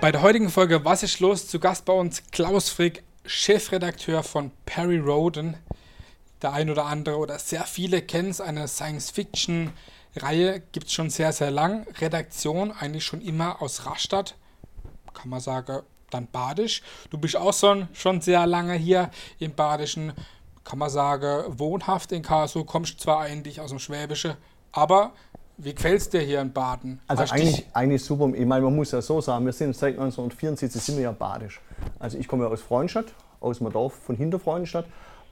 Bei der heutigen Folge Was ist los? Zu Gast bei uns Klaus Frick, Chefredakteur von Perry Roden. Der ein oder andere oder sehr viele kennen es, eine Science-Fiction-Reihe gibt es schon sehr, sehr lang. Redaktion eigentlich schon immer aus Rastatt. Kann man sagen, dann Badisch. Du bist auch schon, schon sehr lange hier im Badischen. Kann man sagen, wohnhaft in Karlsruhe. Kommst zwar eigentlich aus dem Schwäbische, aber wie gefällt es dir hier in Baden? Also Hast eigentlich, dich- eigentlich super. Ich meine, man muss ja so sagen, wir sind seit 1974 sind wir ja badisch. Also ich komme ja aus Freudenstadt, aus dem Dorf von Hinterfreudenstadt.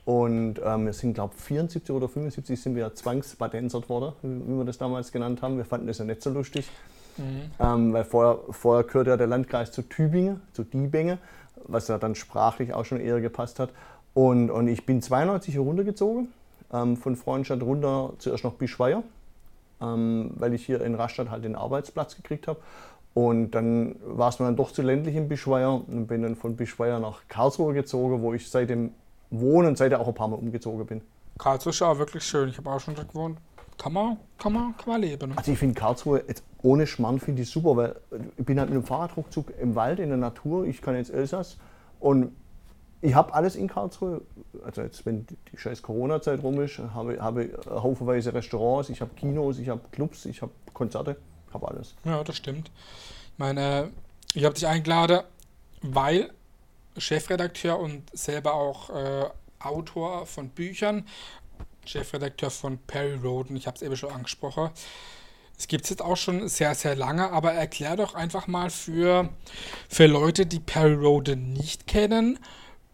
Und ähm, wir sind, glaube ich, 74 oder 75 sind wir zwangsbadensert worden, wie wir das damals genannt haben. Wir fanden das ja nicht so lustig. Ähm, weil vorher, vorher gehörte ja der Landkreis zu Tübingen, zu Diebenge, was ja dann sprachlich auch schon eher gepasst hat. Und, und ich bin 92 hier runtergezogen, ähm, von Freudenstadt runter zuerst nach Bischweier ähm, weil ich hier in Rastatt halt den Arbeitsplatz gekriegt habe. Und dann war es mir dann doch zu ländlich in Bischweier und bin dann von Bischweier nach Karlsruhe gezogen, wo ich seitdem wohne und seitdem auch ein paar Mal umgezogen bin. Karlsruhe ist auch wirklich schön. Ich habe auch schon dort gewohnt. Kann man, kann man, kann man leben. Also ich finde Karlsruhe jetzt ohne Schmarrn finde ich super, weil ich bin halt mit dem Fahrradruckzug im Wald, in der Natur, ich kann jetzt Elsass und ich habe alles in Karlsruhe. Also jetzt, wenn die scheiß Corona-Zeit rum ist, habe habe haufenweise Restaurants, ich habe Kinos, ich habe Clubs, ich habe Konzerte, ich habe alles. Ja, das stimmt. Ich meine, ich habe dich eingeladen, weil Chefredakteur und selber auch äh, Autor von Büchern, Chefredakteur von Perry Roden, ich habe es eben schon angesprochen. Es gibt es jetzt auch schon sehr, sehr lange, aber erklär doch einfach mal für, für Leute, die Perry Roden nicht kennen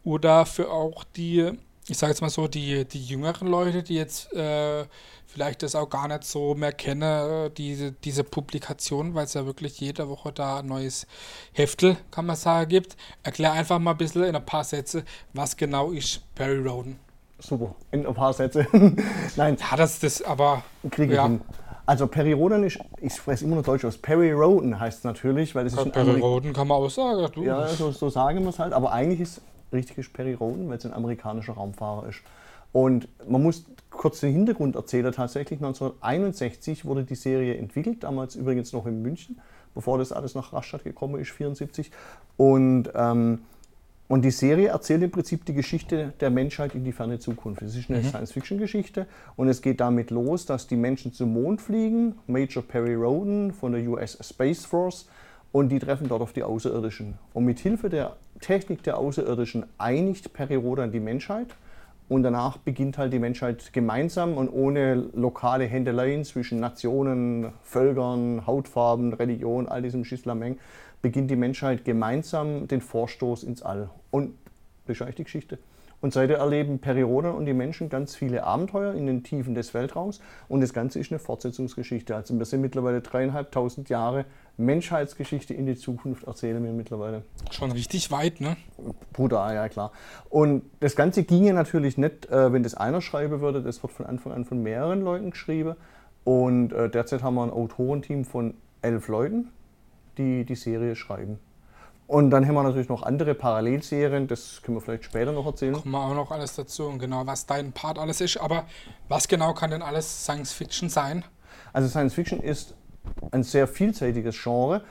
oder für auch die, ich sage jetzt mal so, die, die jüngeren Leute, die jetzt äh, vielleicht das auch gar nicht so mehr kennen, diese, diese Publikation, weil es ja wirklich jede Woche da ein neues Heftel, kann man sagen, gibt. Erklär einfach mal ein bisschen in ein paar Sätze, was genau ist Perry Roden. Super, in ein paar Sätze. Nein, Ja, das das, aber kriege ich ja, hin. Also Perry Roden ist, ich spreche immer noch Deutsch aus, Perry Roden heißt es natürlich, weil das ist ein Perry Roden kann man auch sagen. Du. Ja, so, so sagen wir es halt. Aber eigentlich ist richtig ist Perry Roden, weil es ein amerikanischer Raumfahrer ist. Und man muss kurz den Hintergrund erzählen. Tatsächlich 1961 wurde die Serie entwickelt, damals übrigens noch in München, bevor das alles nach Rastatt gekommen ist, 74. Und, ähm, und die Serie erzählt im Prinzip die Geschichte der Menschheit in die ferne Zukunft. Es ist eine Science-Fiction-Geschichte und es geht damit los, dass die Menschen zum Mond fliegen. Major Perry Roden von der US Space Force und die treffen dort auf die Außerirdischen. Und mit Hilfe der Technik der Außerirdischen einigt Perry Rodan die Menschheit und danach beginnt halt die Menschheit gemeinsam und ohne lokale Händeleien zwischen Nationen, Völkern, Hautfarben, Religion, all diesem Schislameng, beginnt die Menschheit gemeinsam den Vorstoß ins All. Und das ist die Geschichte. Und seitdem erleben Perry Rodan und die Menschen ganz viele Abenteuer in den Tiefen des Weltraums. Und das Ganze ist eine Fortsetzungsgeschichte. Also wir sind mittlerweile dreieinhalbtausend Jahre Menschheitsgeschichte in die Zukunft erzählen wir mittlerweile. Schon richtig weit, ne? Bruder, ja klar. Und das Ganze ginge natürlich nicht, äh, wenn das einer schreiben würde. Das wird von Anfang an von mehreren Leuten geschrieben. Und äh, derzeit haben wir ein Autorenteam von elf Leuten, die die Serie schreiben. Und dann haben wir natürlich noch andere Parallelserien, das können wir vielleicht später noch erzählen. Kommen wir auch noch alles dazu und genau, was dein Part alles ist. Aber was genau kann denn alles Science Fiction sein? Also Science Fiction ist ein sehr vielseitiges Genre.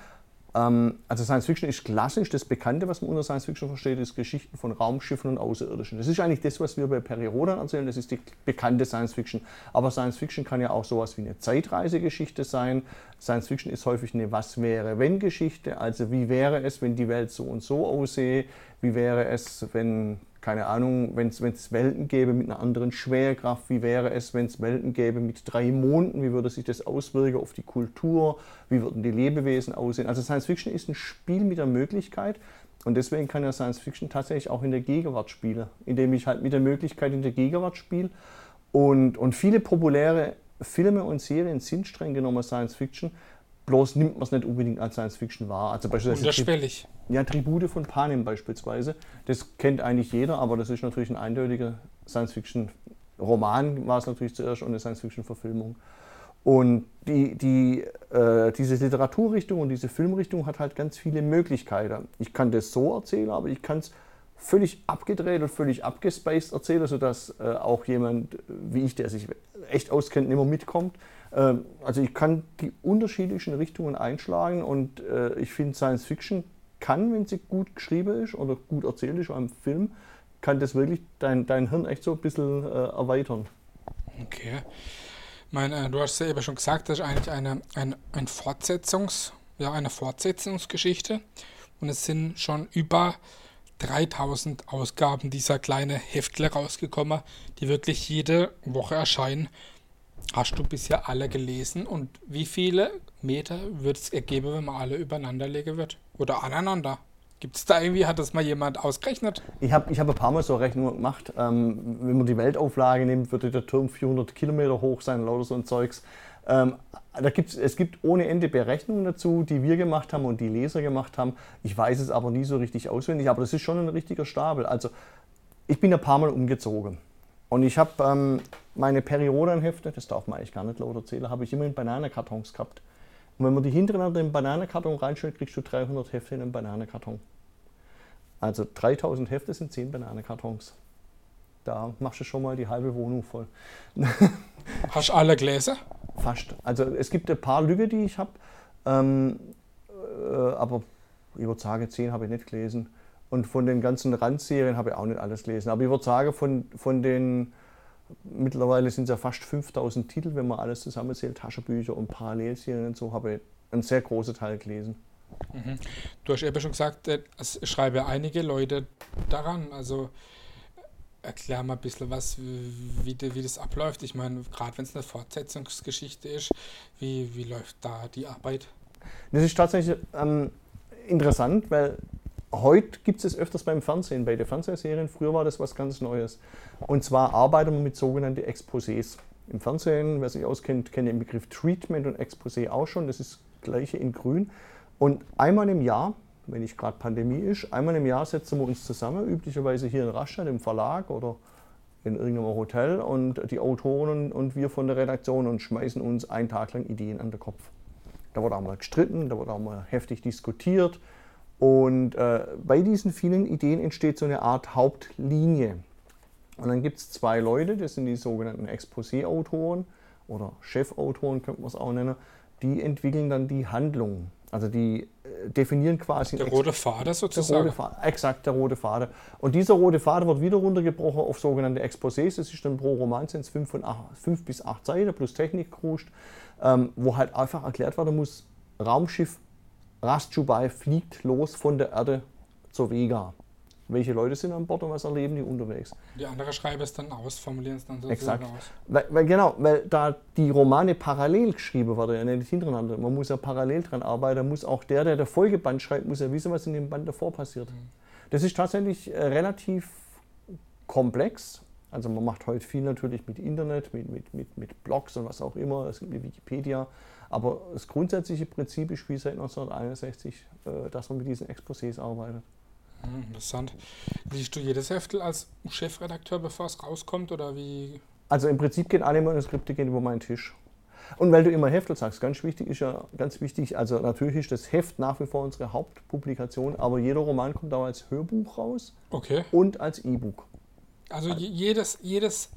Ähm, also Science Fiction ist klassisch, das Bekannte, was man unter Science Fiction versteht, ist Geschichten von Raumschiffen und Außerirdischen. Das ist eigentlich das, was wir bei Perry Rodan erzählen, das ist die bekannte Science Fiction. Aber Science Fiction kann ja auch sowas wie eine Zeitreisegeschichte sein. Science Fiction ist häufig eine Was-wäre-wenn-Geschichte, also wie wäre es, wenn die Welt so und so aussehe, wie wäre es, wenn keine Ahnung, wenn es Welten gäbe mit einer anderen Schwerkraft, wie wäre es, wenn es Welten gäbe mit drei Monden, wie würde sich das auswirken auf die Kultur, wie würden die Lebewesen aussehen. Also Science Fiction ist ein Spiel mit der Möglichkeit und deswegen kann ja Science Fiction tatsächlich auch in der Gegenwart spielen, indem ich halt mit der Möglichkeit in der Gegenwart spiele. Und, und viele populäre Filme und Serien sind streng genommen Science Fiction, bloß nimmt man es nicht unbedingt als Science Fiction wahr. Also beispielsweise Unterschwellig. ja, Tribute von Panem beispielsweise. Das kennt eigentlich jeder, aber das ist natürlich ein eindeutiger Science-Fiction-Roman, war es natürlich zuerst, und eine Science-Fiction-Verfilmung. Und die, die, äh, diese Literaturrichtung und diese Filmrichtung hat halt ganz viele Möglichkeiten. Ich kann das so erzählen, aber ich kann es völlig abgedreht und völlig abgespaced erzählen, sodass äh, auch jemand wie ich, der sich echt auskennt, mehr mitkommt. Ähm, also ich kann die unterschiedlichen Richtungen einschlagen und äh, ich finde Science Fiction kann, wenn sie gut geschrieben ist oder gut erzählt ist, einem Film, kann das wirklich dein, dein Hirn echt so ein bisschen äh, erweitern. Okay. Meine, du hast ja eben schon gesagt, das ist eigentlich eine, ein, ein Fortsetzungs, ja, eine Fortsetzungsgeschichte. Und es sind schon über 3000 Ausgaben dieser kleinen Heftle rausgekommen, die wirklich jede Woche erscheinen. Hast du bisher alle gelesen und wie viele Meter wird es ergeben, wenn man alle übereinander legen wird? Oder aneinander? Gibt es da irgendwie, hat das mal jemand ausgerechnet? Ich habe ich hab ein paar Mal so Rechnungen gemacht. Ähm, wenn man die Weltauflage nimmt, würde der Turm 400 Kilometer hoch sein, lauter so ein Zeugs. Ähm, da gibt's, es gibt ohne Ende Berechnungen dazu, die wir gemacht haben und die Leser gemacht haben. Ich weiß es aber nie so richtig auswendig, aber das ist schon ein richtiger Stapel. Also ich bin ein paar Mal umgezogen. Und ich habe ähm, meine Periodenhefte, das darf man eigentlich gar nicht laut erzählen, habe ich immer in Bananenkartons gehabt. Und wenn man die hintereinander in den Bananenkarton reinstellt, kriegst du 300 Hefte in einen Bananenkarton. Also 3000 Hefte sind 10 Bananenkartons. Da machst du schon mal die halbe Wohnung voll. Hast du alle Gläser? Fast. Also es gibt ein paar Lüge, die ich habe, ähm, äh, aber ich würde sagen, 10 habe ich nicht gelesen. Und von den ganzen Randserien habe ich auch nicht alles gelesen. Aber ich würde sagen, von, von den, mittlerweile sind es ja fast 5000 Titel, wenn man alles zusammenzählt, Taschenbücher und Parallelserien und so, habe ich einen sehr großen Teil gelesen. Mhm. Du hast eben schon gesagt, äh, es schreiben einige Leute daran. Also erklär mal ein bisschen was, wie, wie das abläuft. Ich meine, gerade wenn es eine Fortsetzungsgeschichte ist, wie, wie läuft da die Arbeit? Das ist tatsächlich ähm, interessant, weil heute gibt es öfters beim Fernsehen, bei den Fernsehserien. Früher war das was ganz Neues. Und zwar arbeiten wir mit sogenannten Exposés. Im Fernsehen, wer sich auskennt, kennt den Begriff Treatment und Exposé auch schon. Das ist das gleiche in Grün. Und einmal im Jahr, wenn nicht gerade Pandemie ist, einmal im Jahr setzen wir uns zusammen, üblicherweise hier in Rastatt im Verlag oder in irgendeinem Hotel und die Autoren und wir von der Redaktion und schmeißen uns einen Tag lang Ideen an den Kopf. Da wird auch mal gestritten, da wird auch mal heftig diskutiert und äh, bei diesen vielen Ideen entsteht so eine Art Hauptlinie. Und dann gibt es zwei Leute, das sind die sogenannten Exposé-Autoren oder Chefautoren könnte man es auch nennen, die entwickeln dann die Handlung. Also die äh, definieren quasi. Der rote Faden sozusagen. Der rote exakt, der rote Faden. Und dieser rote Faden wird wieder runtergebrochen auf sogenannte Exposés. Das ist dann pro Roman sind es fünf, fünf bis acht Seiten plus Technikkruscht, ähm, wo halt einfach erklärt werden muss, Raumschiff Rastschubei fliegt los von der Erde zur Vega welche Leute sind an Bord und was erleben die unterwegs. Die andere schreiben es dann aus, formulieren es dann so Exakt. aus. Weil, weil, genau, weil da die Romane parallel geschrieben werden, ja nicht hintereinander. Man muss ja parallel dran arbeiten. Muss auch der, der der Folgeband schreibt, muss ja wissen, was in dem Band davor passiert. Mhm. Das ist tatsächlich äh, relativ komplex. Also man macht heute viel natürlich mit Internet, mit, mit, mit, mit Blogs und was auch immer, es gibt Wikipedia. Aber das grundsätzliche Prinzip ist wie seit 1961, äh, dass man mit diesen Exposés arbeitet. Hm, interessant. Liest du jedes Heftel als Chefredakteur, bevor es rauskommt, oder wie? Also im Prinzip gehen alle Manuskripte gehen über meinen Tisch. Und weil du immer Heftel sagst, ganz wichtig ist ja, ganz wichtig, also natürlich ist das Heft nach wie vor unsere Hauptpublikation, aber jeder Roman kommt auch als Hörbuch raus okay. und als E-Book. Also jedes, jedes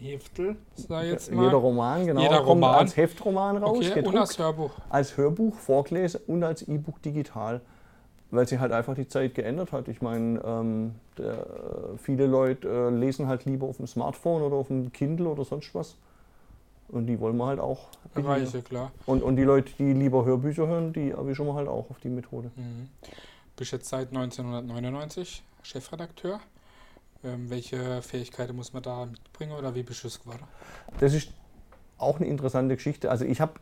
Heftel, sag ich jetzt mal. Jeder Roman, genau, jeder kommt Roman. als Heftroman raus, okay, und als Hörbuch. Als Hörbuch, vorgelesen und als E-Book digital weil sich halt einfach die Zeit geändert hat. Ich meine, ähm, der, viele Leute äh, lesen halt lieber auf dem Smartphone oder auf dem Kindle oder sonst was. Und die wollen wir halt auch. Erreichen, klar. Und, und die Leute, die lieber Hörbücher hören, die erwischen wir halt auch auf die Methode. Mhm. Bist jetzt seit 1999 Chefredakteur. Ähm, welche Fähigkeiten muss man da mitbringen oder wie es geworden? Das ist auch eine interessante Geschichte. Also ich habe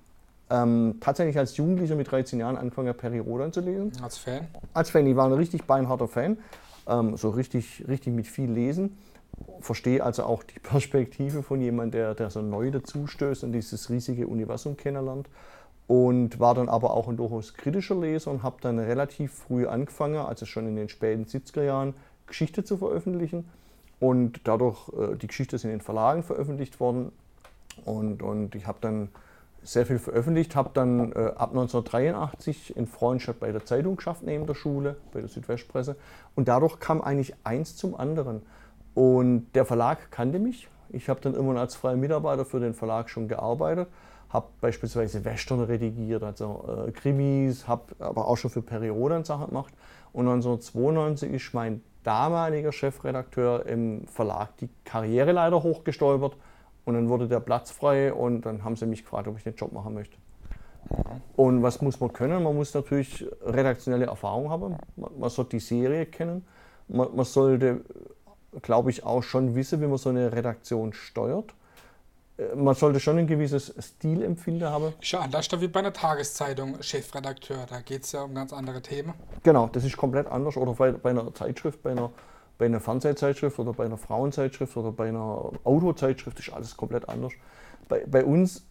ähm, tatsächlich als Jugendlicher mit 13 Jahren angefangen, Perry Rodan zu lesen. Als Fan? Als Fan. Ich war ein richtig beinharter Fan. Ähm, so richtig, richtig mit viel Lesen. Verstehe also auch die Perspektive von jemandem, der, der so neu dazustößt und dieses riesige Universum kennenlernt. Und war dann aber auch ein durchaus kritischer Leser und habe dann relativ früh angefangen, also schon in den späten 70er Jahren, Geschichte zu veröffentlichen. Und dadurch, äh, die Geschichte ist in den Verlagen veröffentlicht worden. Und, und ich habe dann sehr viel veröffentlicht, habe dann äh, ab 1983 in Freundschaft bei der Zeitung geschafft, neben der Schule, bei der Südwestpresse. Und dadurch kam eigentlich eins zum anderen. Und der Verlag kannte mich. Ich habe dann immer als freier Mitarbeiter für den Verlag schon gearbeitet, habe beispielsweise Western redigiert, also äh, Krimis, habe aber auch schon für Perioden Sachen gemacht. Und 1992 ist mein damaliger Chefredakteur im Verlag die Karriere leider hochgestolpert und dann wurde der Platz frei und dann haben sie mich gefragt, ob ich den Job machen möchte. Und was muss man können? Man muss natürlich redaktionelle Erfahrung haben, man sollte die Serie kennen, man, man sollte, glaube ich, auch schon wissen, wie man so eine Redaktion steuert. Äh, man sollte schon ein gewisses Stilempfinden haben. Ist ja anders wie bei einer Tageszeitung, Chefredakteur. Da geht es ja um ganz andere Themen. Genau, das ist komplett anders. Oder bei, bei einer Zeitschrift, bei einer, bei einer Fernsehzeitschrift oder bei einer Frauenzeitschrift oder bei einer Autozeitschrift ist alles komplett anders. Bei, bei uns,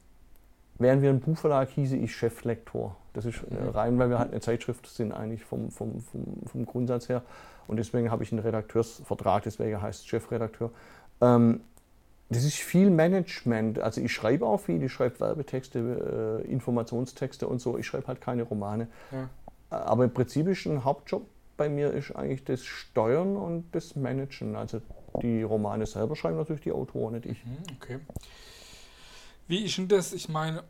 während wir ein Buchverlag hieße ich Cheflektor. Das ist mhm. rein, weil wir halt eine Zeitschrift sind, eigentlich vom, vom, vom, vom Grundsatz her. Und deswegen habe ich einen Redakteursvertrag, deswegen heißt es Chefredakteur. Ähm, das ist viel Management. Also ich schreibe auch viel, ich schreibe Werbetexte, äh, Informationstexte und so. Ich schreibe halt keine Romane. Ja. Aber im Prinzip ist ein Hauptjob bei mir ist eigentlich das Steuern und das Managen. Also die Romane selber schreiben natürlich die Autoren, nicht ich. Mhm, okay. Wie ist denn das? Ich meine,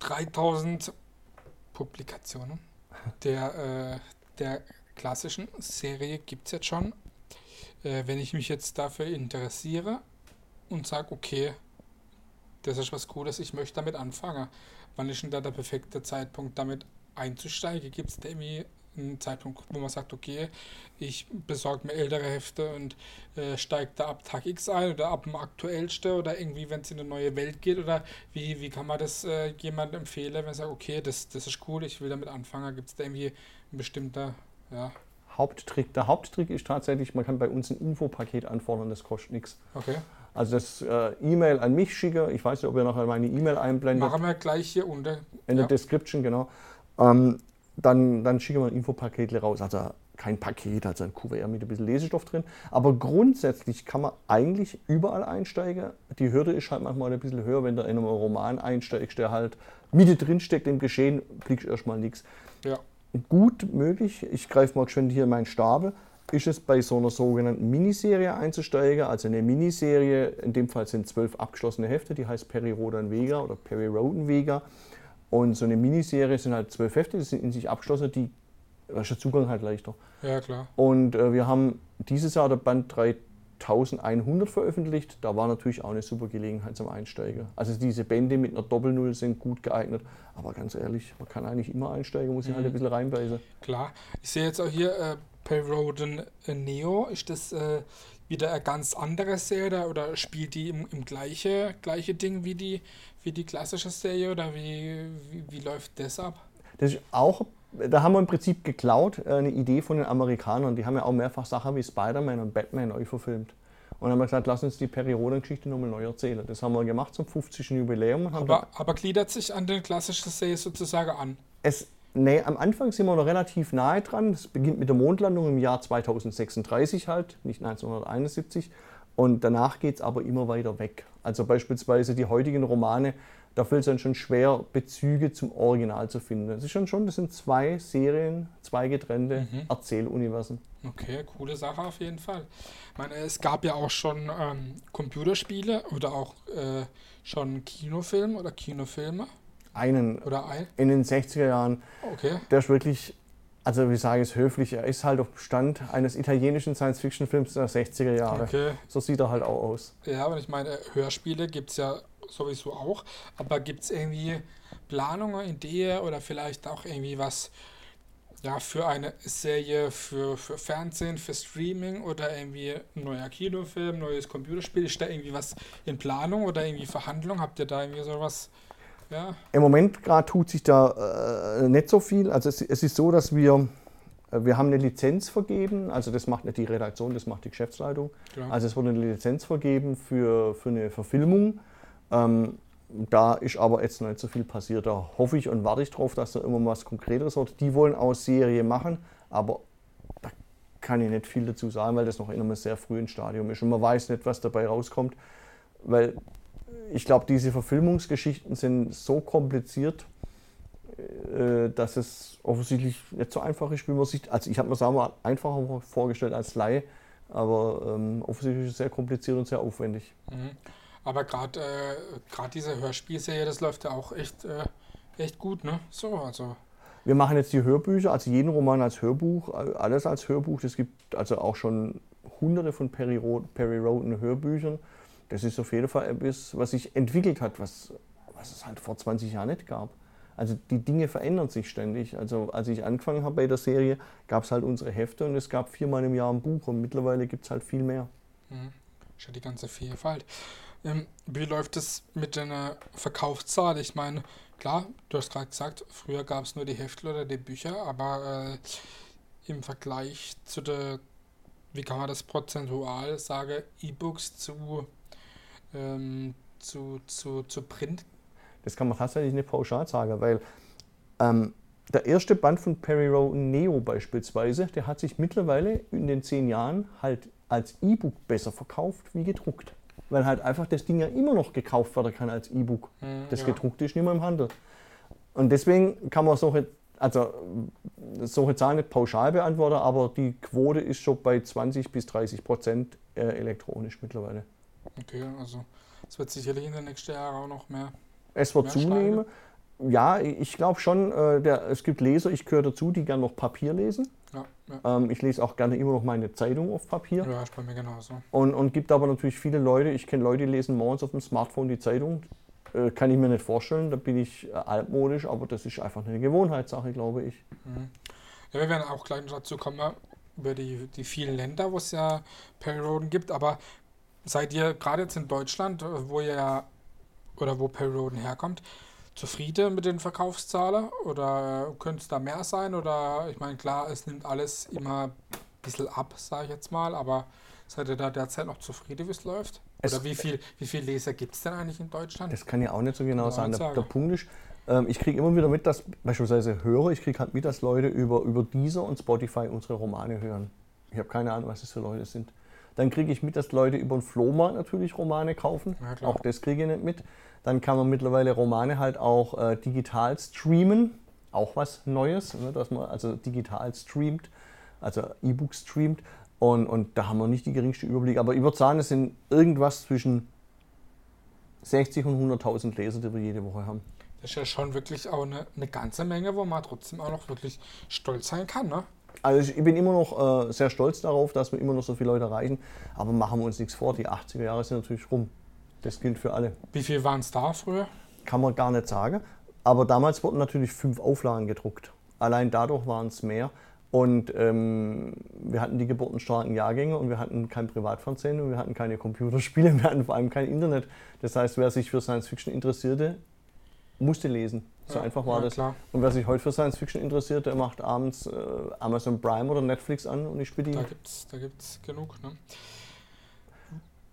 3000 Publikationen der, äh, der klassischen Serie gibt es jetzt schon äh, wenn ich mich jetzt dafür interessiere und sage, okay, das ist was Cooles, ich möchte damit anfangen. Wann ist denn da der perfekte Zeitpunkt, damit einzusteigen? Gibt es da irgendwie einen Zeitpunkt, wo man sagt, okay, ich besorge mir ältere Hefte und äh, steige da ab Tag X ein oder ab dem aktuellsten oder irgendwie, wenn es in eine neue Welt geht oder wie, wie kann man das äh, jemandem empfehlen, wenn man sagt, okay, das, das ist cool, ich will damit anfangen? Gibt es da irgendwie ein bestimmter ja, Haupttrick. Der Haupttrick ist tatsächlich, man kann bei uns ein Infopaket anfordern, das kostet nichts. Okay. Also das äh, E-Mail an mich schicke, ich weiß nicht, ob ihr nachher meine E-Mail einblendet. Machen wir gleich hier unter. In ja. der Description, genau. Ähm, dann, dann schicke wir ein Infopaket raus. Also kein Paket, also ein QR mit ein bisschen Lesestoff drin. Aber grundsätzlich kann man eigentlich überall einsteigen. Die Hürde ist halt manchmal ein bisschen höher, wenn du in einem Roman einsteigst, der halt Mitte drin steckt im Geschehen, blickst erstmal nichts. Ja gut möglich, ich greife mal schön hier meinen Stapel, ist es bei so einer sogenannten Miniserie einzusteigen. Also eine Miniserie, in dem Fall sind zwölf abgeschlossene Hefte, die heißt Perry Rodan Vega oder Perry Roden Vega. Und so eine Miniserie sind halt zwölf Hefte, die sind in sich abgeschlossen, die da ist der Zugang halt leichter. Ja, klar. Und äh, wir haben dieses Jahr der Band 3 1100 veröffentlicht. Da war natürlich auch eine super Gelegenheit zum Einsteigen. Also diese Bände mit einer Doppelnull sind gut geeignet. Aber ganz ehrlich, man kann eigentlich immer einsteigen, muss ich halt mhm. halt ein bisschen reinbeißen. Klar. Ich sehe jetzt auch hier äh, Perroden äh, Neo. Ist das äh, wieder eine ganz andere Serie oder spielt die im, im gleiche, gleiche Ding wie die, wie die klassische Serie oder wie, wie, wie läuft das ab? Das ist auch da haben wir im Prinzip geklaut, äh, eine Idee von den Amerikanern. Die haben ja auch mehrfach Sachen wie Spider-Man und Batman neu verfilmt. Und dann haben wir gesagt, lass uns die Periodengeschichte nochmal neu erzählen. Das haben wir gemacht zum 50. Jubiläum. Aber, aber, gliedert sich an den klassischen Serie sozusagen an? Es, nee, am Anfang sind wir noch relativ nahe dran. Es beginnt mit der Mondlandung im Jahr 2036 halt, nicht 1971. Und danach geht es aber immer weiter weg. Also beispielsweise die heutigen Romane da fällt es dann schon schwer, Bezüge zum Original zu finden. Das ist schon schon, das sind zwei Serien, zwei getrennte mhm. Erzähluniversen. Okay, coole Sache auf jeden Fall. Ich meine, es gab ja auch schon ähm, Computerspiele oder auch äh, schon Kinofilme oder Kinofilme. Einen. Oder ein? In den 60er Jahren. Okay. Der ist wirklich, also wie sage ich es höflich, er ist halt auf Stand eines italienischen Science-Fiction-Films der 60er Jahre. Okay. So sieht er halt auch aus. Ja, aber ich meine, Hörspiele gibt es ja sowieso auch. Aber gibt es irgendwie Planungen, Ideen oder vielleicht auch irgendwie was ja, für eine Serie, für, für Fernsehen, für Streaming oder irgendwie ein neuer Kinofilm, neues Computerspiel? Ist da irgendwie was in Planung oder irgendwie Verhandlung? Habt ihr da irgendwie sowas? Ja? Im Moment gerade tut sich da äh, nicht so viel. Also es, es ist so, dass wir äh, wir haben eine Lizenz vergeben, also das macht nicht die Redaktion, das macht die Geschäftsleitung. Klar. Also es wurde eine Lizenz vergeben für, für eine Verfilmung ähm, da ist aber jetzt noch nicht so viel passiert. Da hoffe ich und warte ich drauf, dass da immer was Konkreteres wird. Die wollen auch Serie machen, aber da kann ich nicht viel dazu sagen, weil das noch in einem sehr frühen Stadium ist und man weiß nicht, was dabei rauskommt. Weil ich glaube, diese Verfilmungsgeschichten sind so kompliziert, äh, dass es offensichtlich nicht so einfach ist, wie man sich. Also ich habe mir es mal einfacher vorgestellt als Laie, Aber ähm, offensichtlich ist es sehr kompliziert und sehr aufwendig. Mhm. Aber gerade äh, diese Hörspielserie, das läuft ja auch echt, äh, echt gut, ne? So, also. Wir machen jetzt die Hörbücher, also jeden Roman als Hörbuch, alles als Hörbuch. Es gibt also auch schon hunderte von Perry, Perry Roden Hörbüchern. Das ist auf jeden Fall etwas, was sich entwickelt hat, was, was es halt vor 20 Jahren nicht gab. Also die Dinge verändern sich ständig. Also als ich angefangen habe bei der Serie, gab es halt unsere Hefte und es gab viermal im Jahr ein Buch und mittlerweile gibt es halt viel mehr. Mhm. Schon die ganze Vielfalt. Ähm, wie läuft es mit der Verkaufszahl? Ich meine, klar, du hast gerade gesagt, früher gab es nur die Hefte oder die Bücher, aber äh, im Vergleich zu der, wie kann man das prozentual sagen, E-Books zu, ähm, zu, zu, zu Print das kann man tatsächlich nicht pauschal sagen, weil ähm, der erste Band von Perry Rowan Neo beispielsweise, der hat sich mittlerweile in den zehn Jahren halt als E-Book besser verkauft wie gedruckt. Weil halt einfach das Ding ja immer noch gekauft werden kann als E-Book. Mhm, das ja. gedruckte ist nicht mehr im Handel. Und deswegen kann man solche, also solche Zahlen nicht pauschal beantworten, aber die Quote ist schon bei 20 bis 30 Prozent äh, elektronisch mittlerweile. Okay, also es wird sicherlich in den nächsten Jahren auch noch mehr es wird zunehmen. Ja, ich glaube schon, äh, der, es gibt Leser, ich gehöre dazu, die gerne noch Papier lesen. Ja, ja. Ähm, ich lese auch gerne immer noch meine Zeitung auf Papier. Ja, ist bei mir genauso. Und, und gibt aber natürlich viele Leute, ich kenne Leute, die lesen morgens auf dem Smartphone die Zeitung. Äh, kann ich mir nicht vorstellen, da bin ich äh, altmodisch, aber das ist einfach eine Gewohnheitssache, glaube ich. Mhm. Ja, wir werden auch gleich dazu kommen, über die, die vielen Länder, wo es ja Perioden gibt, aber seid ihr gerade jetzt in Deutschland, wo ihr ja oder wo Perry Roden herkommt, zufrieden mit den Verkaufszahlen oder könnte es da mehr sein? Oder ich meine, klar, es nimmt alles immer ein bisschen ab, sage ich jetzt mal, aber seid ihr da derzeit noch zufrieden, wie es läuft? Es oder wie viel, wie viel Leser gibt es denn eigentlich in Deutschland? Das kann ja auch nicht so genau sein. Der, der, Punkt ist, ähm, ich kriege immer wieder mit, dass beispielsweise Hörer, ich kriege halt mit, dass Leute über, über Deezer und Spotify unsere Romane hören. Ich habe keine Ahnung, was das für Leute sind. Dann kriege ich mit, dass Leute über den Flohmarkt natürlich Romane kaufen. Ja, auch das kriege ich nicht mit. Dann kann man mittlerweile Romane halt auch äh, digital streamen. Auch was Neues, ne, dass man also digital streamt, also E-Book streamt. Und, und da haben wir nicht die geringste Überblick. Aber ich würde sagen, es sind irgendwas zwischen 60 und 100.000 Leser, die wir jede Woche haben. Das ist ja schon wirklich auch eine, eine ganze Menge, wo man trotzdem auch noch wirklich stolz sein kann, ne? Also ich bin immer noch äh, sehr stolz darauf, dass wir immer noch so viele Leute erreichen. Aber machen wir uns nichts vor, die 80er Jahre sind natürlich rum. Das gilt für alle. Wie viel waren es da früher? Kann man gar nicht sagen. Aber damals wurden natürlich fünf Auflagen gedruckt. Allein dadurch waren es mehr. Und ähm, wir hatten die geburtenstarken Jahrgänge und wir hatten kein Privatfernsehen und wir hatten keine Computerspiele, wir hatten vor allem kein Internet. Das heißt, wer sich für Science Fiction interessierte, musste lesen. So ja, einfach war ja, das. Klar. Und wer sich heute für Science Fiction interessiert, der macht abends äh, Amazon Prime oder Netflix an und ich bediene. Da gibt es da gibt's genug. Ne?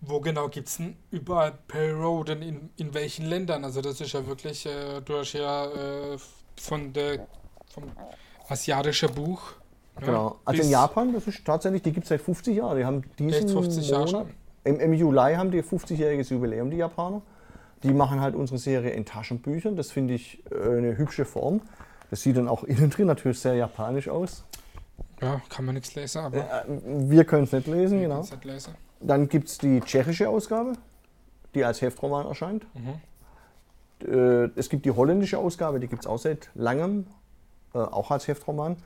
Wo genau gibt es denn überall Perry Road in, in welchen Ländern? Also das ist ja wirklich, äh, du hast ja äh, von der, vom asiatischen Buch. Ne, genau. Also in Japan, das ist tatsächlich, die gibt es seit 50 Jahren. Die haben diesen 50 Monat, im, im Juli haben die 50-jähriges Jubiläum, die Japaner. Die machen halt unsere Serie in Taschenbüchern. Das finde ich äh, eine hübsche Form. Das sieht dann auch innen drin natürlich sehr japanisch aus. Ja, kann man nichts lesen, aber. Äh, wir können es nicht lesen, genau. Nicht lesen. Dann gibt es die tschechische Ausgabe, die als Heftroman erscheint. Mhm. Äh, es gibt die holländische Ausgabe, die gibt es auch seit langem, äh, auch als Heftroman.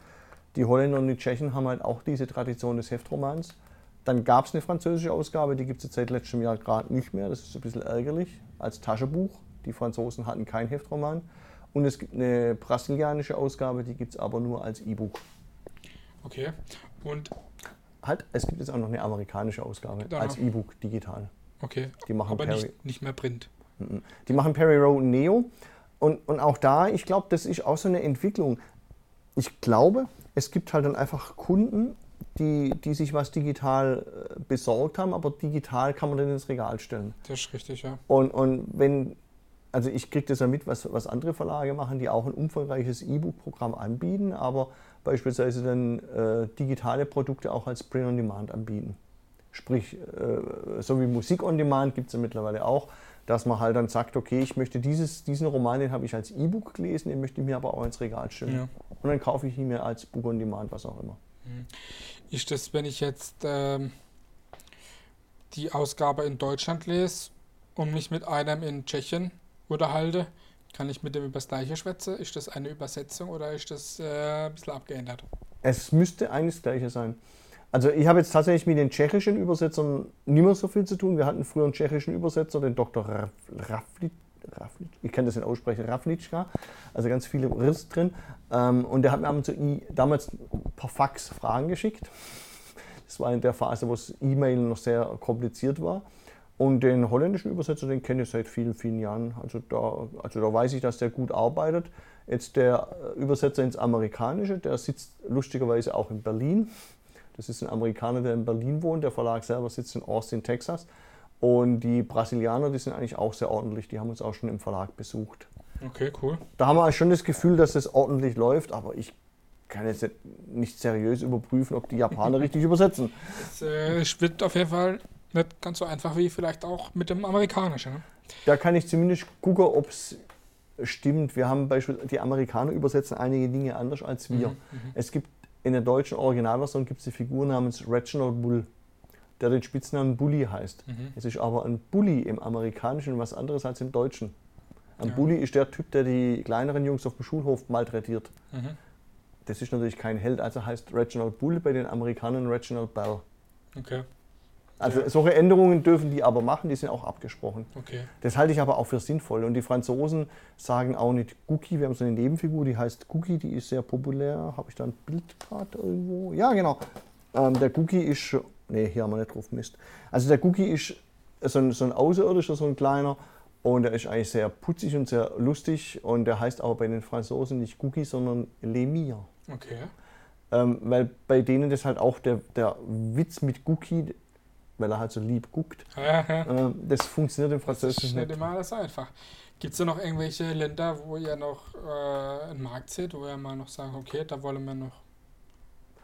Die Holländer und die Tschechen haben halt auch diese Tradition des Heftromans. Dann gab es eine französische Ausgabe, die gibt es seit letztem Jahr gerade nicht mehr. Das ist ein bisschen ärgerlich, als Taschenbuch. Die Franzosen hatten kein Heftroman. Und es gibt eine brasilianische Ausgabe, die gibt es aber nur als E-Book. Okay. Und halt, es gibt jetzt auch noch eine amerikanische Ausgabe da. als E-Book digital. Okay. Die machen aber Perry, nicht, nicht mehr Print. Die machen Perry Road Neo. Und, und auch da, ich glaube, das ist auch so eine Entwicklung. Ich glaube, es gibt halt dann einfach Kunden, die, die sich was digital äh, besorgt haben, aber digital kann man dann ins Regal stellen. Das ist richtig, ja. Und, und wenn, also ich kriege das ja mit, was, was andere Verlage machen, die auch ein umfangreiches E-Book-Programm anbieten, aber beispielsweise dann äh, digitale Produkte auch als Print on Demand anbieten. Sprich, äh, so wie Musik on Demand gibt es ja mittlerweile auch, dass man halt dann sagt, okay, ich möchte dieses, diesen Roman, den habe ich als E-Book gelesen, den möchte ich mir aber auch ins Regal stellen. Ja. Und dann kaufe ich ihn mir als Book on Demand, was auch immer. Ist das, wenn ich jetzt ähm, die Ausgabe in Deutschland lese und mich mit einem in Tschechien unterhalte, kann ich mit dem über das gleiche schwätzen? Ist das eine Übersetzung oder ist das äh, ein bisschen abgeändert? Es müsste eigentlich das gleiche sein. Also ich habe jetzt tatsächlich mit den tschechischen Übersetzern nicht mehr so viel zu tun. Wir hatten früher einen tschechischen Übersetzer, den Dr. Raflit, Ich kann das nicht aussprechen, Raflitschka, also ganz viele Riss drin. Ähm, und der hat mir ab und zu damals per Fax Fragen geschickt. Das war in der Phase, wo das E-Mail noch sehr kompliziert war. Und den holländischen Übersetzer, den kenne ich seit vielen, vielen Jahren. Also da, also da weiß ich, dass der gut arbeitet. Jetzt der Übersetzer ins Amerikanische, der sitzt lustigerweise auch in Berlin. Das ist ein Amerikaner, der in Berlin wohnt. Der Verlag selber sitzt in Austin, Texas. Und die Brasilianer, die sind eigentlich auch sehr ordentlich. Die haben uns auch schon im Verlag besucht. Okay, cool. Da haben wir schon das Gefühl, dass es ordentlich läuft, aber ich kann jetzt nicht seriös überprüfen, ob die Japaner richtig übersetzen. Es äh, wird auf jeden Fall nicht ganz so einfach wie vielleicht auch mit dem amerikanischen. Ne? Da kann ich zumindest gucken, ob es stimmt. Wir haben beispielsweise, die Amerikaner übersetzen einige Dinge anders als wir. Mhm, mhm. es gibt in der deutschen Originalversion gibt es eine Figur namens Reginald Bull, der den Spitznamen Bully heißt. Mhm. Es ist aber ein Bully im Amerikanischen was anderes als im Deutschen. Ein ja. Bully ist der Typ, der die kleineren Jungs auf dem Schulhof malträtiert. Mhm. Das ist natürlich kein Held, also heißt Reginald Bull bei den Amerikanern Reginald Bell. Okay. Also ja. solche Änderungen dürfen die aber machen, die sind auch abgesprochen. Okay. Das halte ich aber auch für sinnvoll. Und die Franzosen sagen auch nicht Cookie, wir haben so eine Nebenfigur, die heißt Cookie, die ist sehr populär. Habe ich da ein Bild gerade irgendwo? Ja, genau. Ähm, der Cookie ist, nee, hier haben wir nicht drauf Mist. Also der Cookie ist so ein, so ein Außerirdischer, so ein kleiner. Und der ist eigentlich sehr putzig und sehr lustig. Und der heißt aber bei den Franzosen nicht Cookie, sondern Lemire. Okay. Ähm, weil bei denen das halt auch der, der Witz mit Cookie weil er halt so lieb guckt. Ja, ja. Ähm, das funktioniert im Französischen nicht. nicht immer alles einfach. Gibt es da noch irgendwelche Länder, wo ihr noch äh, einen Markt seht, wo ihr mal noch sagt, okay, da wollen wir noch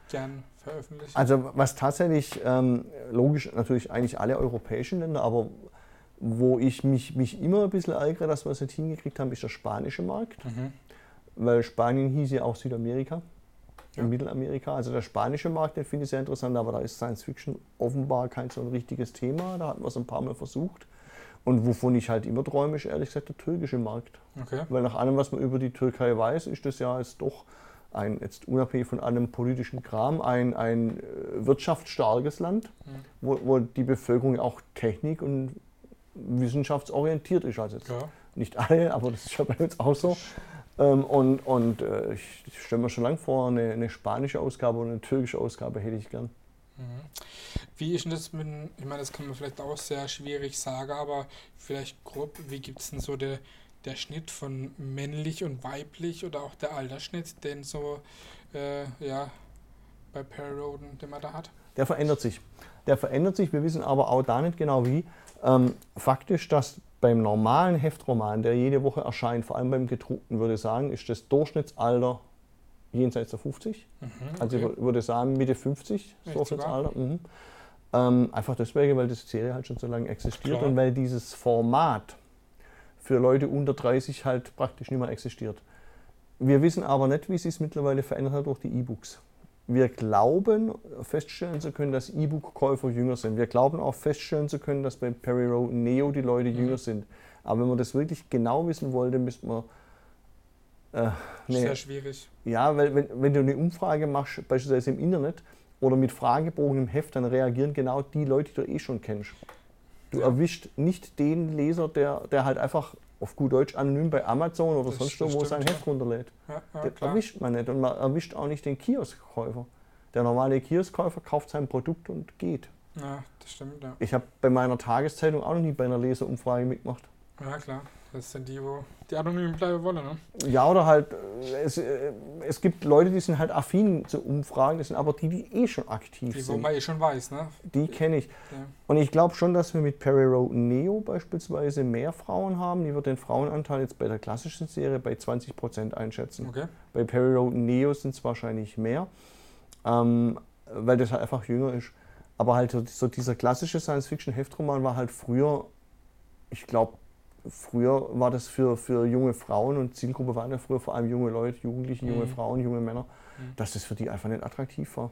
gern veröffentlichen? Also was tatsächlich, ähm, logisch natürlich eigentlich alle europäischen Länder, aber wo ich mich, mich immer ein bisschen ärgere, dass wir es nicht hingekriegt haben, ist der spanische Markt. Mhm. Weil Spanien hieß ja auch Südamerika ja. in Mittelamerika. Also der spanische Markt, den finde ich sehr interessant, aber da ist Science Fiction offenbar kein so ein richtiges Thema. Da hatten wir es ein paar Mal versucht. Und wovon ich halt immer träume, ist ehrlich gesagt der türkische Markt. Okay. Weil nach allem, was man über die Türkei weiß, ist das ja jetzt doch ein, jetzt unabhängig von allem politischen Kram, ein, ein äh, wirtschaftsstarkes Land, mhm. wo, wo die Bevölkerung auch technik- und wissenschaftsorientiert ist. Also ja. nicht alle, aber das ist ja bei uns auch so. Ähm, und und äh, ich, ich stelle mir schon lange vor, eine, eine, spanische Ausgabe und eine türkische Ausgabe hätte ich gern. Mhm. Wie ist denn das mit, ich meine, das kann man vielleicht auch sehr schwierig sagen, aber vielleicht grob, wie gibt es denn so der, der Schnitt von männlich und weiblich oder auch der Altersschnitt, den so, äh, ja, bei Perry Roden, den man da hat? Der verändert sich. Der verändert sich, wir wissen aber auch da nicht genau wie. Ähm, faktisch, dass beim normalen Heftroman, der jede Woche erscheint, vor allem beim gedruckten, würde ich sagen, ist das Durchschnittsalter jenseits der 50. Mhm, okay. Also ich würde sagen Mitte 50 Durchschnittsalter. Mhm. Ähm, einfach deswegen, weil das Serie halt schon so lange existiert Klar. und weil dieses Format für Leute unter 30 halt praktisch nicht mehr existiert. Wir wissen aber nicht, wie sich es mittlerweile verändert hat durch die E-Books. Wir glauben feststellen zu können, dass E-Book-Käufer jünger sind. Wir glauben auch feststellen zu können, dass bei Perry Road Neo die Leute mhm. jünger sind. Aber wenn man das wirklich genau wissen wollte, müsste man. Äh, nee. Sehr schwierig. Ja, weil wenn, wenn du eine Umfrage machst, beispielsweise im Internet oder mit Fragebogen im Heft, dann reagieren genau die Leute, die du eh schon kennst. Du ja. erwischt nicht den Leser, der, der halt einfach auf gut Deutsch anonym bei Amazon oder das, sonst wo sein ja. Heft runterlädt. Ja, ja, das erwischt man nicht und man erwischt auch nicht den Kioskkäufer. Der normale Kioskkäufer kauft sein Produkt und geht. Ja, das stimmt, ja. Ich habe bei meiner Tageszeitung auch noch nie bei einer Leserumfrage mitgemacht. Ja, klar. Das sind die, wo die anonym bleiben wollen, ne? Ja, oder halt, äh, es, äh, es gibt Leute, die sind halt affin zu Umfragen, das sind aber die, die eh schon aktiv die, sind. Die, wo man eh schon weiß, ne? Die kenne ich. Ja. Und ich glaube schon, dass wir mit Perry Road Neo beispielsweise mehr Frauen haben. Die wird den Frauenanteil jetzt bei der klassischen Serie bei 20% einschätzen. Okay. Bei Perry Road Neo sind es wahrscheinlich mehr, ähm, weil das halt einfach jünger ist. Aber halt so dieser klassische Science-Fiction-Heftroman war halt früher, ich glaube, früher war das für, für junge Frauen und Zielgruppe waren ja früher vor allem junge Leute, Jugendliche, junge mhm. Frauen, junge Männer, mhm. dass das für die einfach nicht attraktiv war.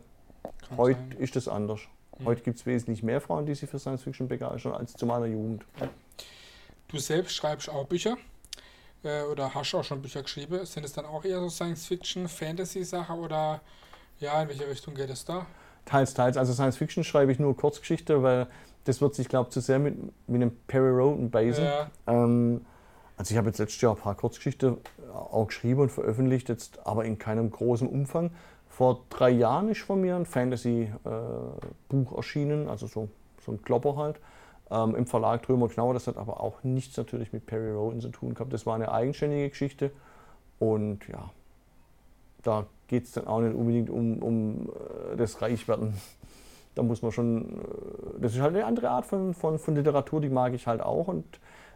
Kann Heute sein. ist das anders. Mhm. Heute gibt es wesentlich mehr Frauen, die sich für Science Fiction begeistern, als zu meiner Jugend. Du selbst schreibst auch Bücher äh, oder hast auch schon Bücher geschrieben. Sind es dann auch eher so Science Fiction, Fantasy-Sachen oder ja, in welche Richtung geht es da? Teils, teils. Also Science Fiction schreibe ich nur Kurzgeschichte, weil das wird sich, glaube ich, zu sehr mit, mit einem Perry Roden beißen. Ja. Ähm, also ich habe jetzt letztes Jahr ein paar Kurzgeschichten auch geschrieben und veröffentlicht, jetzt aber in keinem großen Umfang. Vor drei Jahren ist von mir ein Fantasy-Buch äh, erschienen, also so, so ein Klopper halt, ähm, im Verlag Trömer Knauer. Das hat aber auch nichts natürlich mit Perry Roden zu tun gehabt. Das war eine eigenständige Geschichte und ja, da geht es dann auch nicht unbedingt um, um äh, das Reichwerden. Da muss man schon, äh, das ist halt eine andere Art von, von, von Literatur, die mag ich halt auch. Und,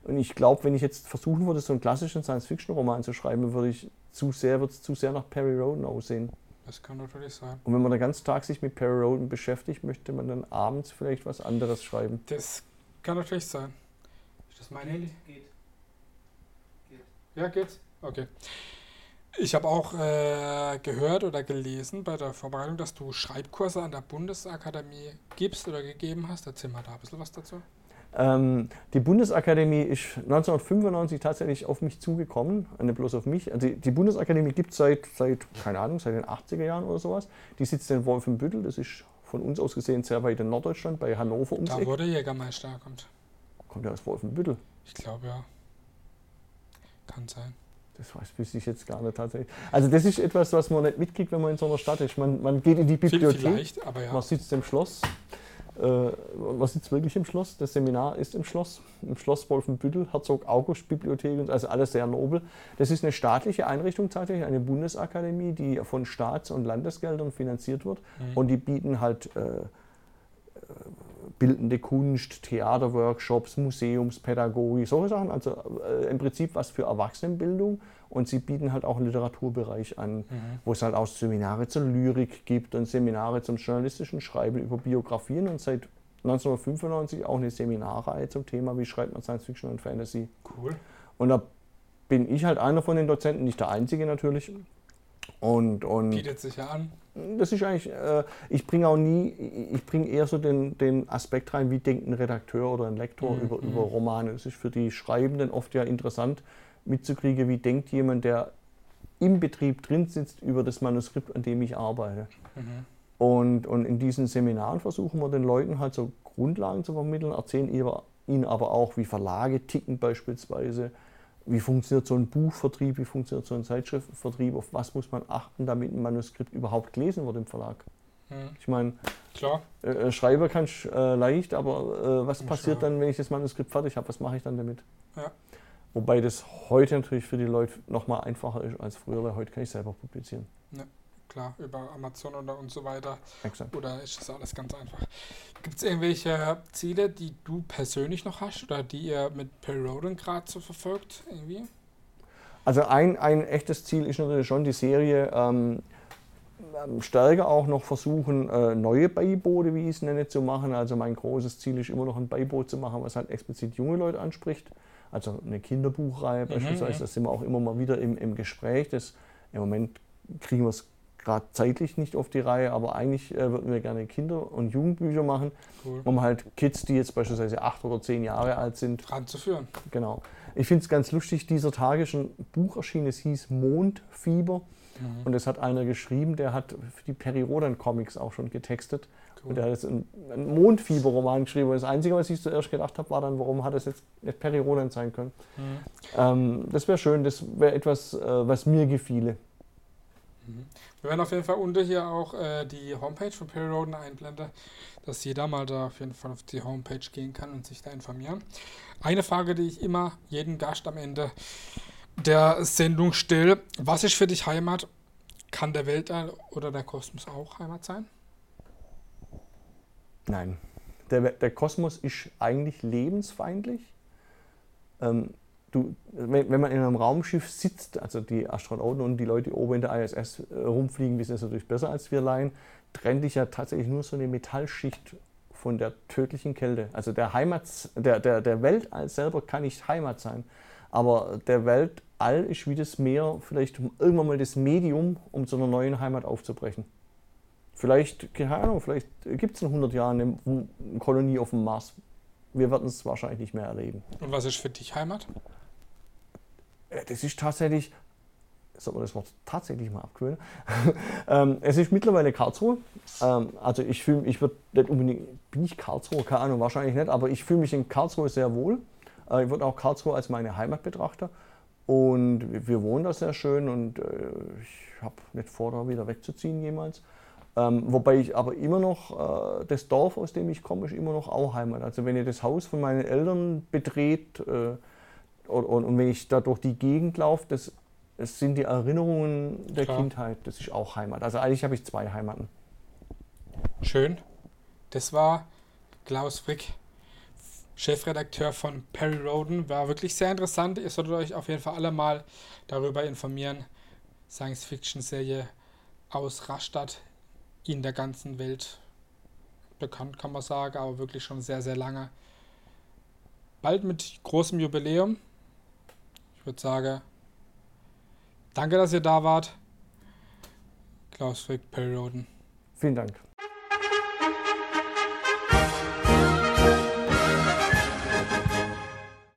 und ich glaube, wenn ich jetzt versuchen würde, so einen klassischen Science-Fiction-Roman zu schreiben, würde ich zu sehr, würde es zu sehr nach Perry Roden aussehen. Das kann natürlich sein. Und wenn man den ganzen Tag sich mit Perry Roden beschäftigt, möchte man dann abends vielleicht was anderes schreiben. Das kann natürlich sein. Ist das mein Handy? Geht. Geht. Ja, geht's? Okay. Ich habe auch äh, gehört oder gelesen bei der Vorbereitung, dass du Schreibkurse an der Bundesakademie gibst oder gegeben hast. Erzähl mal da ein bisschen was dazu. Ähm, die Bundesakademie ist 1995 tatsächlich auf mich zugekommen, nicht bloß auf mich. Also die, die Bundesakademie gibt es seit, seit, keine Ahnung, seit den 80er Jahren oder sowas. Die sitzt in Wolfenbüttel, das ist von uns aus gesehen sehr weit in Norddeutschland, bei Hannover ums Da, der Jägermeister kommt. Kommt er aus Wolfenbüttel? Ich glaube ja. Kann sein. Das weiß wüsste ich jetzt gar nicht tatsächlich. Also das ist etwas, was man nicht mitkriegt, wenn man in so einer Stadt ist. Man, man geht in die Bibliothek, ja. man sitzt im Schloss. Äh, man sitzt wirklich im Schloss. Das Seminar ist im Schloss, im Schloss Wolfenbüttel, Herzog August Bibliothek, also alles sehr nobel. Das ist eine staatliche Einrichtung tatsächlich, eine Bundesakademie, die von Staats- und Landesgeldern finanziert wird. Mhm. Und die bieten halt äh, bildende Kunst, Theaterworkshops, Museumspädagogik, solche Sachen. Also äh, im Prinzip was für Erwachsenenbildung. Und sie bieten halt auch einen Literaturbereich an, mhm. wo es halt auch Seminare zur Lyrik gibt und Seminare zum journalistischen Schreiben über Biografien und seit 1995 auch eine Seminarreihe zum Thema, wie schreibt man Science Fiction und Fantasy. Cool. Und da bin ich halt einer von den Dozenten, nicht der einzige natürlich. Und, und Bietet sich ja an. Das ist eigentlich, äh, ich bringe auch nie, ich bringe eher so den, den Aspekt rein, wie denkt ein Redakteur oder ein Lektor mhm. über, über. Romane. Es ist für die Schreibenden oft ja interessant mitzukriegen, wie denkt jemand, der im Betrieb drin sitzt, über das Manuskript, an dem ich arbeite. Mhm. Und, und in diesen Seminaren versuchen wir den Leuten halt so Grundlagen zu vermitteln, erzählen ihnen aber auch, wie Verlage ticken beispielsweise, wie funktioniert so ein Buchvertrieb, wie funktioniert so ein Zeitschriftvertrieb, auf was muss man achten, damit ein Manuskript überhaupt gelesen wird im Verlag. Mhm. Ich meine, äh, äh, Schreiber kann ich äh, leicht, aber äh, was passiert dann, wenn ich das Manuskript fertig habe? Was mache ich dann damit? Ja. Wobei das heute natürlich für die Leute nochmal einfacher ist als früher, weil heute kann ich selber publizieren. Ja klar, über Amazon oder und so weiter. Exakt. Oder ist das alles ganz einfach? Gibt es irgendwelche Ziele, die du persönlich noch hast oder die ihr mit Perroden gerade so verfolgt irgendwie? Also ein, ein echtes Ziel ist natürlich schon die Serie ähm, ähm, stärker auch noch versuchen, äh, neue Beiboote, wie ich es nenne, zu machen. Also mein großes Ziel ist immer noch ein Beiboot zu machen, was halt explizit junge Leute anspricht. Also eine Kinderbuchreihe mhm, beispielsweise, ja. da sind wir auch immer mal wieder im, im Gespräch. Das, Im Moment kriegen wir es gerade zeitlich nicht auf die Reihe, aber eigentlich äh, würden wir gerne Kinder- und Jugendbücher machen, cool. um halt Kids, die jetzt beispielsweise acht oder zehn Jahre alt sind, ranzuführen. Genau. Ich finde es ganz lustig, dieser Tage ist ein Buch erschienen, es hieß Mondfieber. Mhm. Und das hat einer geschrieben, der hat für die Peri Rodan Comics auch schon getextet. Cool. Und der hat jetzt einen, einen Mondfieber-Roman geschrieben. Und das Einzige, was ich zuerst gedacht habe, war dann, warum hat es jetzt nicht Peri Rodan sein können. Mhm. Ähm, das wäre schön, das wäre etwas, äh, was mir gefiele. Mhm. Wir werden auf jeden Fall unter hier auch äh, die Homepage von Perry Roden einblenden, dass jeder mal da auf jeden Fall auf die Homepage gehen kann und sich da informieren. Eine Frage, die ich immer jeden Gast am Ende der Sendung stelle: Was ist für dich Heimat? Kann der Weltall oder der Kosmos auch Heimat sein? Nein. Der, der Kosmos ist eigentlich lebensfeindlich. Ähm, du, wenn, wenn, man in einem Raumschiff sitzt, also die Astronauten und die Leute, die oben in der ISS äh, rumfliegen, wissen das natürlich besser als wir Laien, trennt dich ja tatsächlich nur so eine Metallschicht von der tödlichen Kälte. Also der Heimat, der, der, der Weltall selber kann nicht Heimat sein, aber der Weltall ist wie das Meer vielleicht irgendwann mal das Medium, um zu einer neuen Heimat aufzubrechen. Vielleicht, keine Ahnung, vielleicht gibt es in 100 Jahren eine Kolonie auf dem Mars. Wir werden es wahrscheinlich nicht mehr erleben. Und was ist für dich Heimat? Äh, Das ist tatsächlich, soll man das Wort tatsächlich mal abgewöhnen? ähm, es ist mittlerweile Karlsruhe. Ähm, also ich fühle, ich würde nicht unbedingt, bin ich Karlsruhe? Keine Ahnung, wahrscheinlich nicht, aber ich fühle mich in Karlsruhe sehr wohl. Äh, ich würde auch Karlsruhe als meine Heimat betrachten. Und wir- wohnen da sehr schön und äh, ich habe nicht vor, da wieder wegzuziehen jemals. Ähm, wobei ich aber immer noch, äh, das Dorf, aus dem ich komme, ist immer noch auch Heimat. Also wenn ihr das Haus von meinen Eltern betreht äh, und, und, und wenn ich da durch die Gegend laufe, das, das sind die Erinnerungen der Klar. Kindheit, das ist auch Heimat. Also eigentlich habe ich zwei Heimaten. Schön. Das war Klaus Frick, Chefredakteur von Perry Roden. War wirklich sehr interessant. Ihr solltet euch auf jeden Fall alle mal darüber informieren. Science-Fiction-Serie aus Rastatt in der ganzen Welt bekannt, kann man sagen, aber wirklich schon sehr, sehr lange. Bald mit großem Jubiläum. Ich würde sagen, danke, dass ihr da wart. Klaus Frick, Perry Roden. Vielen Dank.